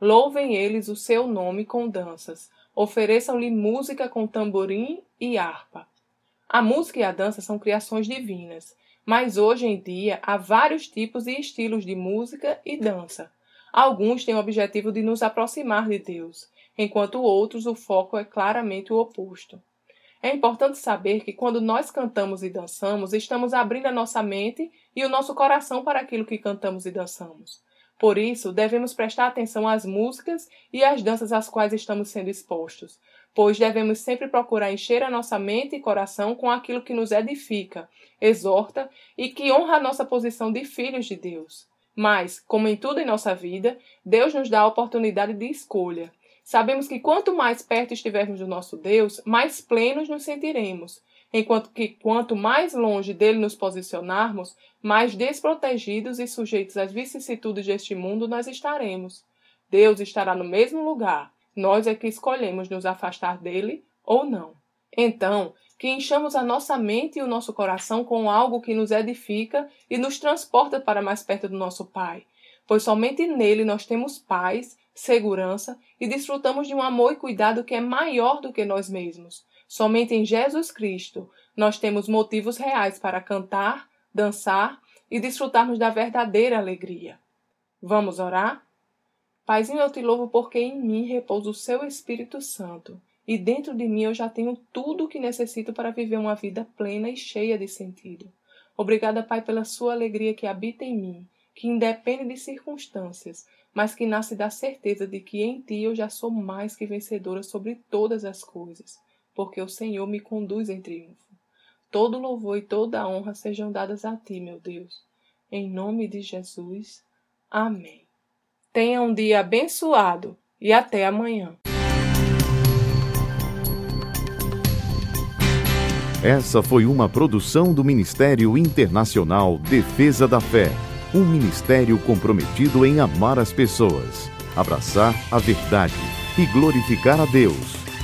Louvem eles o seu nome com danças, ofereçam-lhe música com tamborim e harpa. A música e a dança são criações divinas, mas hoje em dia há vários tipos e estilos de música e dança. Alguns têm o objetivo de nos aproximar de Deus, enquanto outros o foco é claramente o oposto. É importante saber que quando nós cantamos e dançamos, estamos abrindo a nossa mente e o nosso coração para aquilo que cantamos e dançamos. Por isso, devemos prestar atenção às músicas e às danças às quais estamos sendo expostos, pois devemos sempre procurar encher a nossa mente e coração com aquilo que nos edifica, exorta e que honra a nossa posição de filhos de Deus. Mas, como em tudo em nossa vida, Deus nos dá a oportunidade de escolha. Sabemos que quanto mais perto estivermos do nosso Deus, mais plenos nos sentiremos enquanto que quanto mais longe dele nos posicionarmos, mais desprotegidos e sujeitos às vicissitudes deste mundo nós estaremos. Deus estará no mesmo lugar, nós é que escolhemos nos afastar dele ou não. Então, que enchamos a nossa mente e o nosso coração com algo que nos edifica e nos transporta para mais perto do nosso Pai, pois somente nele nós temos paz, segurança e desfrutamos de um amor e cuidado que é maior do que nós mesmos. Somente em Jesus Cristo nós temos motivos reais para cantar, dançar e desfrutarmos da verdadeira alegria. Vamos orar? Paizinho, eu te louvo porque em mim repousa o seu Espírito Santo e dentro de mim eu já tenho tudo o que necessito para viver uma vida plena e cheia de sentido. Obrigada, Pai, pela sua alegria que habita em mim, que independe de circunstâncias, mas que nasce da certeza de que em ti eu já sou mais que vencedora sobre todas as coisas porque o Senhor me conduz em triunfo. Todo louvor e toda honra sejam dadas a ti, meu Deus. Em nome de Jesus. Amém. Tenha um dia abençoado e até amanhã. Essa foi uma produção do Ministério Internacional Defesa da Fé, um ministério comprometido em amar as pessoas, abraçar a verdade e glorificar a Deus.